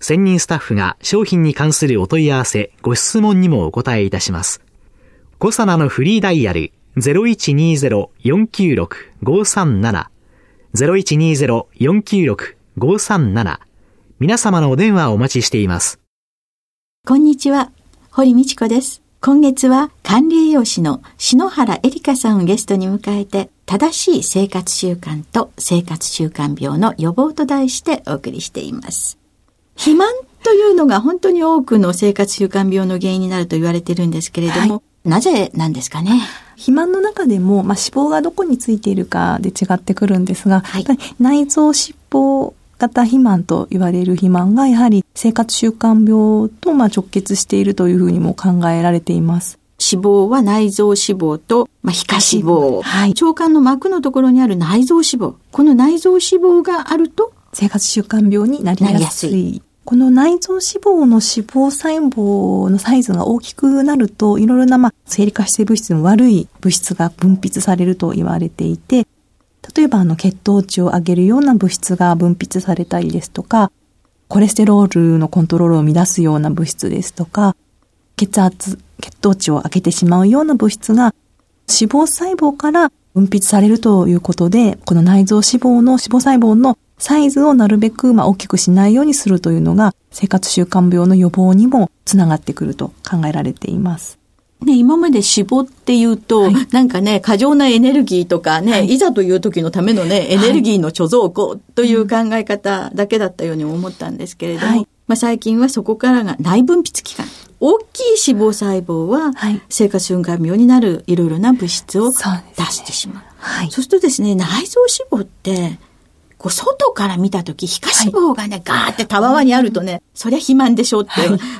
専任スタッフが商品に関するお問い合わせ、ご質問にもお答えいたします。コサナのフリーダイヤル0120-496-537 0120-496-537皆様のお電話をお待ちしています。こんにちは、堀道子です。今月は管理栄養士の篠原恵里香さんをゲストに迎えて正しい生活習慣と生活習慣病の予防と題してお送りしています。肥満というのが本当に多くの生活習慣病の原因になると言われてるんですけれども、はい、なぜなんですかね？肥満の中でも、まあ、脂肪がどこについているかで違ってくるんですが、はい、内臓脂肪型肥満と言われる肥満がやはり生活習慣病とまあ直結しているというふうにも考えられています。脂肪は内臓脂肪と、まあ、皮下脂肪。はい。腸管の膜のところにある内臓脂肪。この内臓脂肪があると、生活習慣病になりやすい。この内臓脂肪の脂肪細胞のサイズが大きくなると、いろいろな、まあ、生理活性物質の悪い物質が分泌されると言われていて、例えば、あの、血糖値を上げるような物質が分泌されたりですとか、コレステロールのコントロールを乱すような物質ですとか、血圧、血糖値を上げてしまうような物質が脂肪細胞から分泌されるということで、この内臓脂肪の脂肪細胞のサイズをなるべくまあ大きくしないようにするというのが生活習慣病の予防にもつながってくると考えられています。ね、今まで脂肪っていうと、はい、なんかね、過剰なエネルギーとかね、はい、いざという時のためのね、エネルギーの貯蔵庫という考え方だけだったように思ったんですけれども、はい、まあ最近はそこからが内分泌器官。大きい脂肪細胞は、生活習慣病になるいろいろな物質を出してしまう。はい、そうするとですね、内臓脂肪って、こう外から見たとき、皮下脂肪がね、はい、ガーってたわわにあるとね、そりゃ肥満でしょって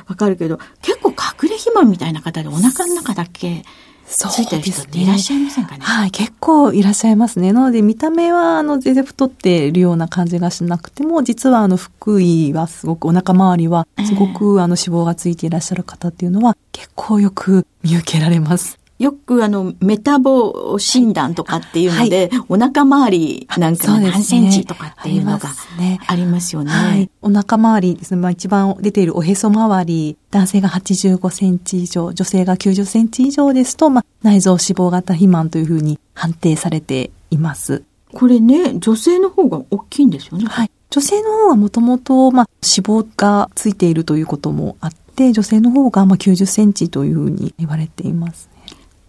わかるけど、結構隠れ肥満みたいな方でお腹の中だけ、ついてる人っていらっしゃいませんかね、ね、はい、結構いらっしゃいますね。なので見た目はあの全然太っているような感じがしなくても、実はあの腹囲はすごくお腹周りはすごくあの脂肪がついていらっしゃる方っていうのは結構よく見受けられます。よくあの、メタボ診断とかっていうので、はい、お腹周りなんか何センチとかっていうのがありますよね。はい、お腹周りですね。まあ一番出ているおへそ周り、男性が85センチ以上、女性が90センチ以上ですと、まあ内臓脂肪型肥満というふうに判定されています。これね、女性の方が大きいんですよね。はい。女性の方はもともと、まあ、脂肪がついているということもあって、女性の方が、まあ、90センチというふうに言われています。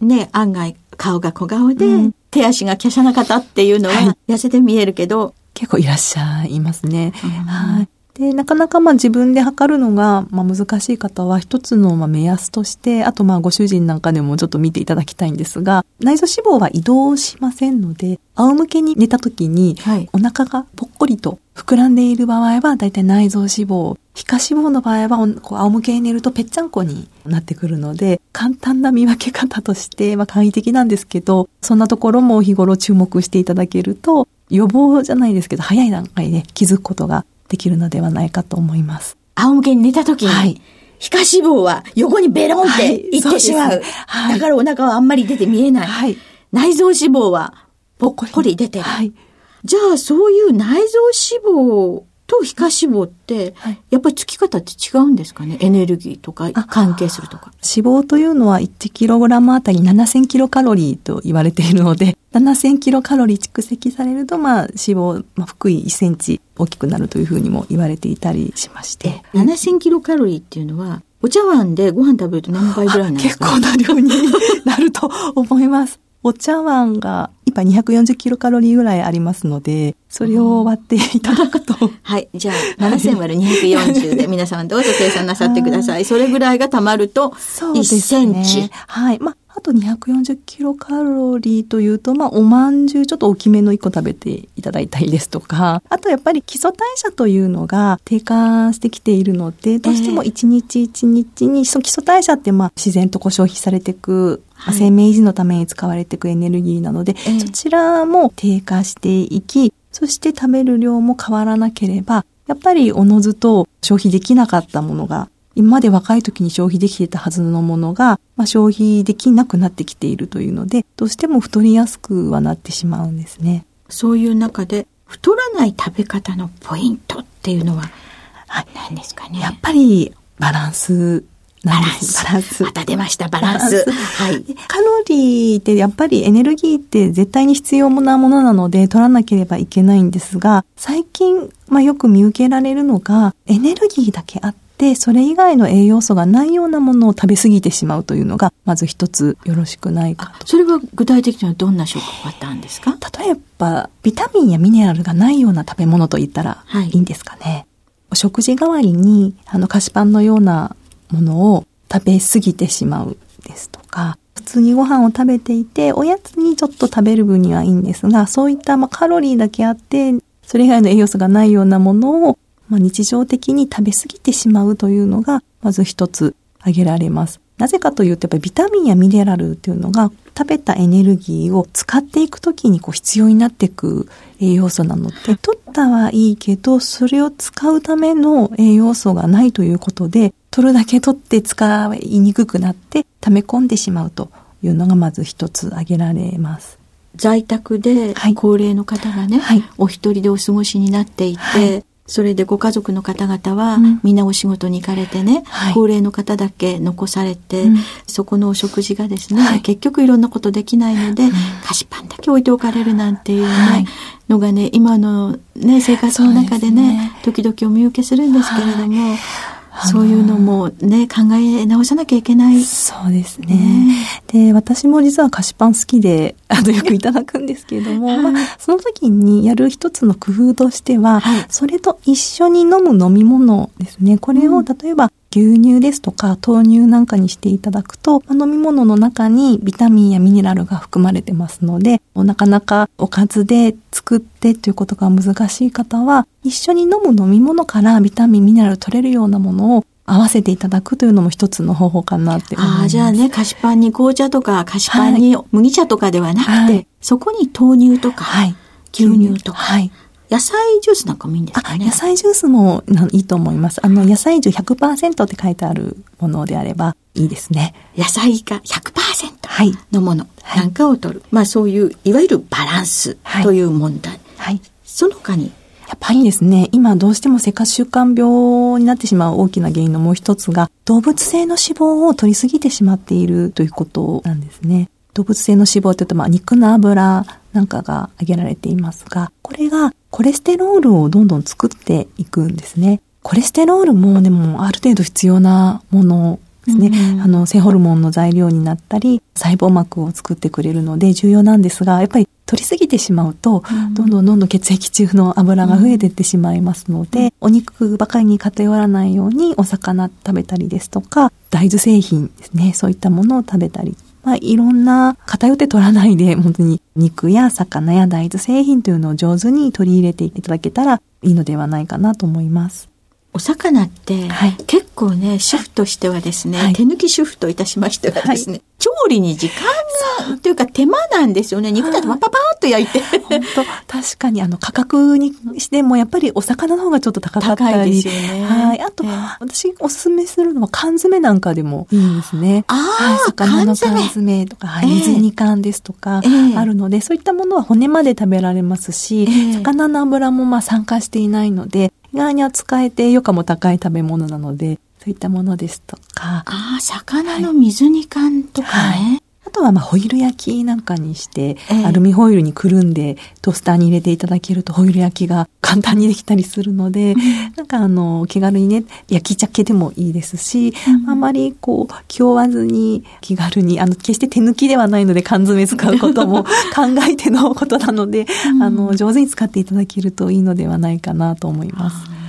ね、案外顔が小顔で、うん、手足が華奢な方っていうのは痩せて見えるけど、結構いらっしゃいますね。はい。で、なかなかまあ自分で測るのがまあ難しい方は一つのまあ目安として、あとまあご主人なんかでもちょっと見ていただきたいんですが、内臓脂肪は移動しませんので、仰向けに寝た時に、お腹がぽっこりと膨らんでいる場合は、だいたい内臓脂肪、皮下脂肪の場合は、こう仰向けに寝るとぺっちゃんこになってくるので、簡単な見分け方として、まあ簡易的なんですけど、そんなところも日頃注目していただけると、予防じゃないですけど、早い段階で気づくことができるのではないかと思います。仰向けに寝た時に、はい、皮下脂肪は横にベロンっていってしまう。はい、だからお腹はあんまり出て見えない。はい、内臓脂肪はぽっこり出てる。はい、じゃあそういう内臓脂肪と皮下脂肪って、やっぱりつき方って違うんですかね？エネルギーとか関係するとか。脂肪というのは 1kg あたり7000キロカロリーと言われているので、7000キロカロリー蓄積されると、まあ、脂肪、まあ、福井1センチ大きくなるというふうにも言われていたりしまして。7000キロカロリーっていうのは、お茶碗でご飯食べると何杯ぐらいなんですか？結構な量になると思います。お茶碗が一杯240キロカロリーぐらいありますので、それを割っていただくと。はい。じゃあ、7000割る240で皆様どうぞ計算なさってください。それぐらいが溜まると、1センチ。ね、はい。まあ、あと240キロカロリーというと、まあ、おまんじゅうちょっと大きめの1個食べていただいたりですとか、あとやっぱり基礎代謝というのが低下してきているので、どうしても1日1日に、基礎代謝ってまあ自然とこう消費されていくはい、生命維持のために使われていくエネルギーなので、えー、そちらも低下していき、そして食べる量も変わらなければ、やっぱりおのずと消費できなかったものが今まで若い時に消費できていたはずのものが、まあ、消費できなくなってきているというので、どうしても太りやすくはなってしまうんですね。そういう中で、太らない食べ方のポイントっていうのは、何ですかね。やっぱりバランスバランス。バランス。また出ました、バランス。はい。カロリーってやっぱりエネルギーって絶対に必要なものなので取らなければいけないんですが、最近、まあよく見受けられるのが、エネルギーだけあって、で、それ以外の栄養素がないようなものを食べ過ぎてしまうというのが、まず一つよろしくないかと。それは具体的にはどんな食パターンですか？例えば、ビタミンやミネラルがないような食べ物と言ったらいいんですかね？はい、お食事代わりに、あの、菓子パンのようなものを食べ過ぎてしまうですとか、普通にご飯を食べていて、おやつにちょっと食べる分にはいいんですが、そういったまカロリーだけあって、それ以外の栄養素がないようなものをまあ、日常的に食べ過ぎてしまうというのが、まず一つ挙げられます。なぜかというと、やっぱりビタミンやミネラルっていうのが、食べたエネルギーを使っていくときにこう必要になっていく栄養素なので、取ったはいいけど、それを使うための栄養素がないということで、取るだけ取って使いにくくなって溜め込んでしまうというのがまず一つ挙げられます。在宅で高齢の方がね、はい、お一人でお過ごしになっていて、はい。それでご家族の方々は、みんなお仕事に行かれてね、はい、高齢の方だけ残されて、うん、そこのお食事がですね、はい、結局いろんなことできないので、うん、菓子パンだけ置いておかれるなんていうね、はい、のがね、今のね、生活の中でね、ね。時々お見受けするんですけれども、そういうのもね、考え直さなきゃいけない。そうですね。で、私も実は菓子パン好きで、あの、よくいただくんですけれども、はい、まあ、その時にやる一つの工夫としては、はい、それと一緒に飲む飲み物ですね。これを、例えば、牛乳ですとか豆乳なんかにしていただくと、飲み物の中にビタミンやミネラルが含まれてますので、なかなかおかずで作ってということが難しい方は、一緒に飲む飲み物からビタミン、ミネラル取れるようなものを合わせていただくというのも一つの方法かなって思います。ああ、じゃあね、菓子パンに紅茶とか菓子パンに麦茶とかではなくて、はい、そこに豆乳とか、はい、牛乳とか、はい、野菜ジュースなんかもいいんですかね野菜ジュースもいいと思います。あの、野菜ジュ100%って書いてあるものであればいいですね。野菜が100%のものなんかを取る。はい、まあそういう、いわゆるバランスという問題。はい。その他に？やっぱりですね、今どうしても生活習慣病になってしまう大きな原因のもう一つが、動物性の脂肪を取りすぎてしまっているということなんですね。動物性の脂肪って言うと、まあ、肉の油なんかが挙げられていますが、これがコレステロールをどんどん作っていくんですね。コレステロールもでもある程度必要なものですね、うん、あの、性ホルモンの材料になったり、細胞膜を作ってくれるので重要なんですが、やっぱり取りすぎてしまうと、うん、どんどんどんどん血液中の油が増えていってしまいますので、うん、お肉ばかりに偏らないようにお魚食べたりですとか、大豆製品ですね、そういったものを食べたりまあ、いろんな偏って取らないで、本当に肉や魚や大豆製品というのを上手に取り入れていただけたらいいのではないかなと思います。お魚って、はい、結構ね、主婦としてはですね、はい、手抜き主婦といたしましてはですね、はい、調理に時間が、というか手間なんですよね。肉だとパパパーっと焼いて。本当確かにあの価格にしてもやっぱりお魚の方がちょっと高かったり。ですよね。はい。あと、えー、私おすすめするのは缶詰なんかでもいいんですね。ああ、はい、魚の缶詰とか、はい、水煮缶ですとか、あるので、そういったものは骨まで食べられますし、えー、魚の油もまあ酸化していないので、意外に扱えて余価も高い食べ物なので、そういったものですとか。ああ、魚の水煮缶とかね。はいあとはまあホイル焼きなんかにして、えー、アルミホイルにくるんでトースターに入れていただけるとホイル焼きが簡単にできたりするので、うん、なんかあの気軽にね焼き鮭でもいいですし、うん、あんまりこう気負わずに気軽にあの決して手抜きではないので缶詰使うことも 考えてのことなので、うん、あの上手に使っていただけるといいのではないかなと思います。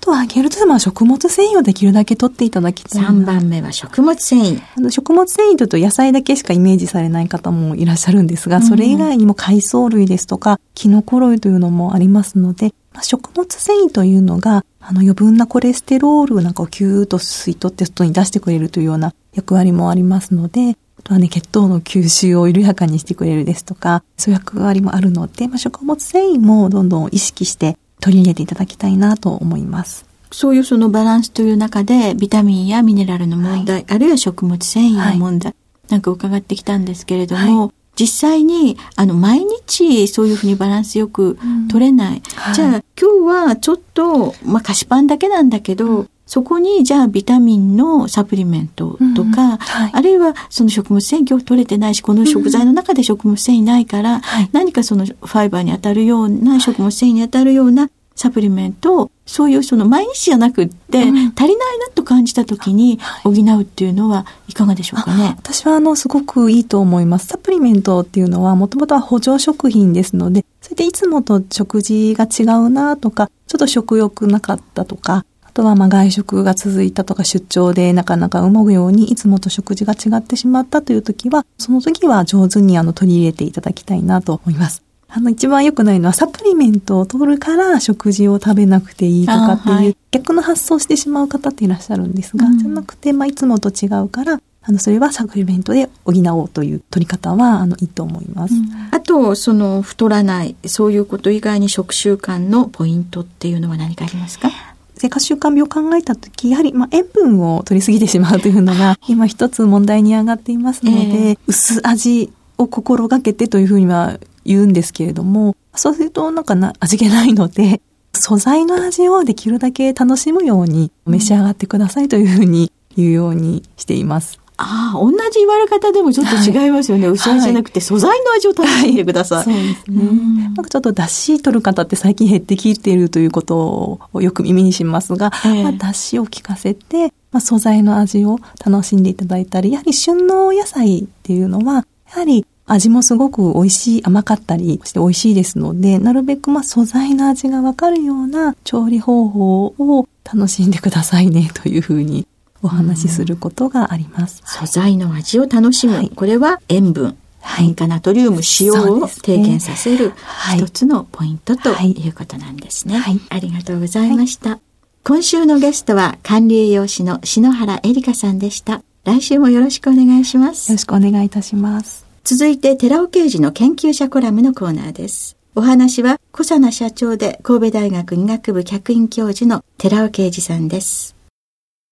とは、ゲルトは食物繊維をできるだけ取っていただきたい。3番目は食物繊維。あの、食物繊維というと野菜だけしかイメージされない方もいらっしゃるんですが、それ以外にも海藻類ですとか、キノコ類というのもありますので、まあ、食物繊維というのが、あの余分なコレステロールなんかをキューッと吸い取って外に出してくれるというような役割もありますので、あとはね、血糖の吸収を緩やかにしてくれるですとか、そういう役割もあるので、まあ、食物繊維もどんどん意識して取り入れていただきたいなと思います。そういうそのバランスという中で、ビタミンやミネラルの問題、はい、あるいは食物繊維の問題、はい、なんか伺ってきたんですけれども、はい、実際に、あの、毎日そういうふうにバランスよく取れない。うん、じゃあ、今日はちょっと、まあ、菓子パンだけなんだけど、うんそこに、じゃあ、ビタミンのサプリメントとか、うんはい、あるいは、その食物繊維今日取れてないし、この食材の中で食物繊維ないから、うんはい、何かそのファイバーに当たるような、食物繊維に当たるようなサプリメントをそういうその毎日じゃなくって、足りないなと感じた時に補うっていうのはいかがでしょうかね？私はあのすごくいいと思います。サプリメントっていうのはもともとは補助食品ですので、それでいつもと食事が違うなとか、ちょっと食欲なかったとか、あとはまあ外食が続いたとか出張でなかなか思うようにいつもと食事が違ってしまったという時は、その時は上手にあの取り入れていただきたいなと思います。あの、一番良くないのは、サプリメントを取るから食事を食べなくていいとかっていう、はい、逆の発想してしまう方っていらっしゃるんですが、うん、じゃなくて、まあ、いつもと違うから、あの、それはサプリメントで補おうという取り方は、あの、いいと思います。うん、あと、その、太らない、そういうこと以外に食習慣のポイントっていうのは何かありますか？生活習慣病を考えたとき、やはり、まあ、塩分を取りすぎてしまうというのが、今一つ問題に上がっていますので、えー、薄味を心がけてというふうには言うんですけれども、そうするとなんかな味気ないので、素材の味をできるだけ楽しむように召し上がってくださいというふうに言うようにしています。ああ、同じ言われ方でもちょっと違いますよね。はい、薄味じゃなくて、素材の味を楽しんでください。はい、そうですね。なんかちょっと出汁取る方って最近減ってきているということをよく耳にしますが、えー、まあ、出汁を効かせて、まあ、素材の味を楽しんでいただいたり、やはり旬の野菜っていうのは、やはり味もすごく美味しい、甘かったりして美味しいですので、なるべくまあ素材の味がわかるような調理方法を楽しんでくださいねというふうにお話しすることがあります。素材の味を楽しむ。はい、これは塩分。塩化ナトリウム使用を低減させる一つのポイントということなんですね。はい、ありがとうございました。今週のゲストは管理栄養士の篠原恵里香さんでした。来週もよろしくお願いします。よろしくお願いいたします。続いて、寺尾刑事の研究者コラムのコーナーです。お話は、小佐奈社長で神戸大学医学部客員教授の寺尾啓二さんです。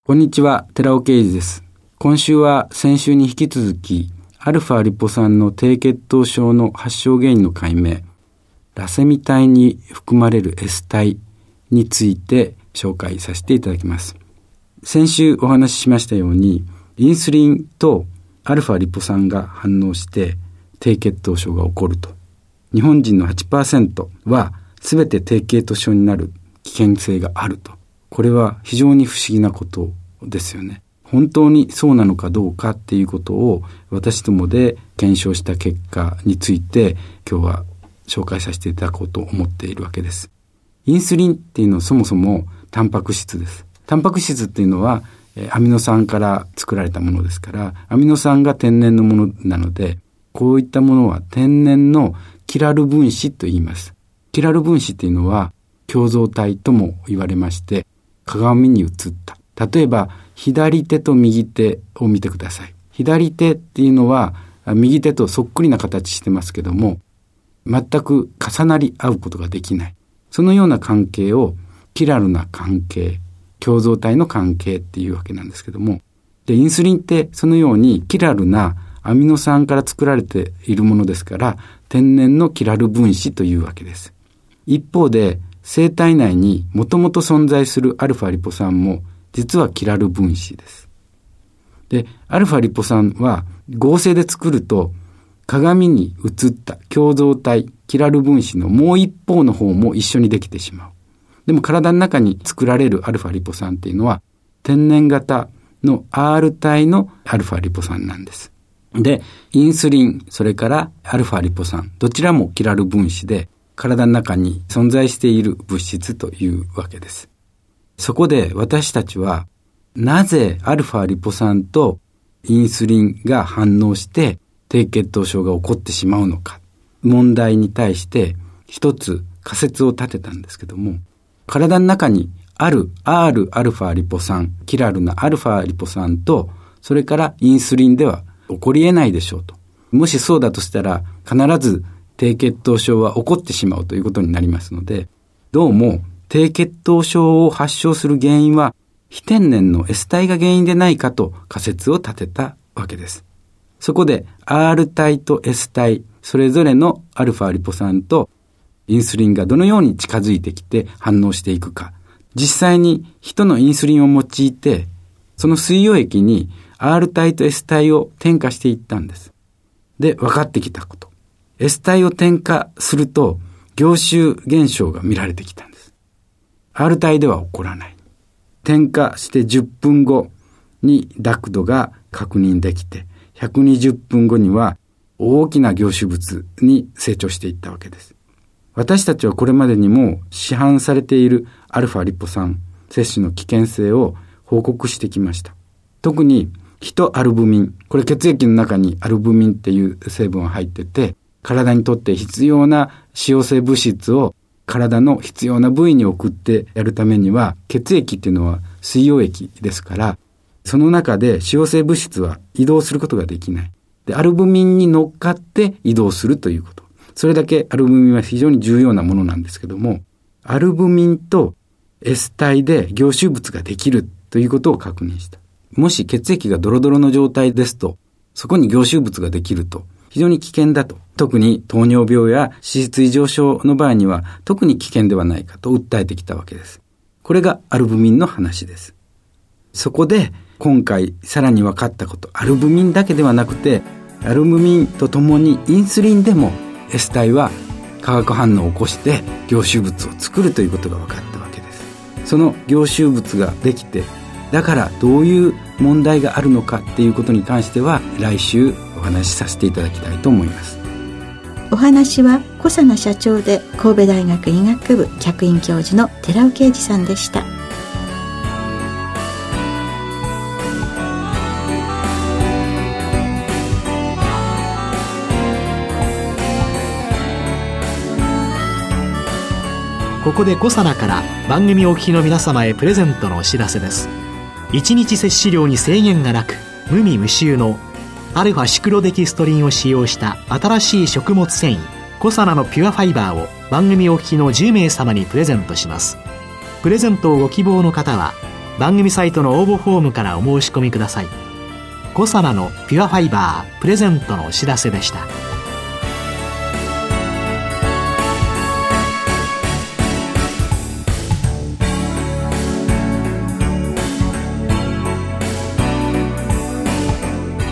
こんにちは、寺尾啓二です。今週は先週に引き続き、アルファリポ酸の低血糖症の発症原因の解明、ラセミ体に含まれる S 体について紹介させていただきます。先週お話ししましたように、インスリンとアルファリポ酸が反応して低血糖症が起こると。日本人の8%は全て低血糖症になる危険性があると。これは非常に不思議なことですよね。本当にそうなのかどうかっていうことを私どもで検証した結果について今日は紹介させていただこうと思っているわけです。インスリンっていうのはそもそもタンパク質です。タンパク質っていうのはアミノ酸から作られたものですから、アミノ酸が天然のものなので、こういったものは天然のキラル分子と言います。キラル分子っていうのは共造体とも言われまして、鏡に映った。例えば、左手と右手を見てください。左手っていうのは、右手とそっくりな形してますけども、全く重なり合うことができない。そのような関係をキラルな関係共造体の関係っていうわけなんですけども、で、インスリンってそのようにキラルなアミノ酸から作られているものですから、天然のキラル分子というわけです。一方で、生体内にもともと存在するアルファリポ酸も実はキラル分子です。で、アルファリポ酸は合成で作ると鏡に映った共造体、キラル分子のもう一方の方も一緒にできてしまう。でも体の中に作られるアルファリポ酸っていうのは天然型の R 体のアルファリポ酸なんです。で、インスリン、それからアルファリポ酸、どちらもキラル分子で体の中に存在している物質というわけです。そこで私たちはなぜアルファリポ酸とインスリンが反応して低血糖症が起こってしまうのか問題に対して一つ仮説を立てたんですけども体の中にある Rα リポ酸キラルなアルファリポ酸とそれからインスリンでは起こり得ないでしょうともしそうだとしたら必ず低血糖症は起こってしまうということになりますのでどうも低血糖症を発症する原因は非天然の S 体が原因でないかと仮説を立てたわけです。そこで R 体と S 体、それぞれのアルファリポ酸とインスリンがどのように近づいてきて反応していくか。実際に人のインスリンを用いて、その水溶液に R 体と S 体を添加していったんです。で、分かってきたこと。S 体を添加すると、凝集現象が見られてきたんです。R 体では起こらない。点火して10分後にダクトが確認できて、120分後には大きな凝集物に成長していったわけです。私たちはこれまでにも市販されているアルファリポ酸摂取の危険性を報告してきました。特にヒトアルブミン。これ血液の中にアルブミンっていう成分が入ってて、体にとって必要な使用性物質を体の必要な部位に送ってやるためには、血液っていうのは水溶液ですから、その中で使用性物質は移動することができない。で、アルブミンに乗っかって移動するということ。それだけアルブミンは非常に重要なものなんですけども、アルブミンと S 体で凝集物ができるということを確認した。もし血液がドロドロの状態ですと、そこに凝集物ができると非常に危険だと特に糖尿病や脂質異常症の場合には特に危険ではないかと訴えてきたわけです。これがアルブミンの話です。そこで今回さらに分かったこと、アルブミンだけではなくて、アルブミンとともにインスリンでも S 体は化学反応を起こして凝集物を作るということが分かったわけです。その凝集物ができて、だからどういう問題があるのかっていうことに関しては来週お話しさせていただきたいと思います。お話は小佐奈社長で神戸大学医学部客員教授の寺尾啓二さんでしたここで小佐奈から番組お聞きの皆様へプレゼントのお知らせです1日摂取量に制限がなく無味無臭のアルファシクロデキストリンを使用した新しい食物繊維コサナのピュアファイバーを番組お聞きの10名様にプレゼントします。プレゼントをご希望の方は番組サイトの応募フォームからお申し込みください。コサナのピュアファイバープレゼントのお知らせでした。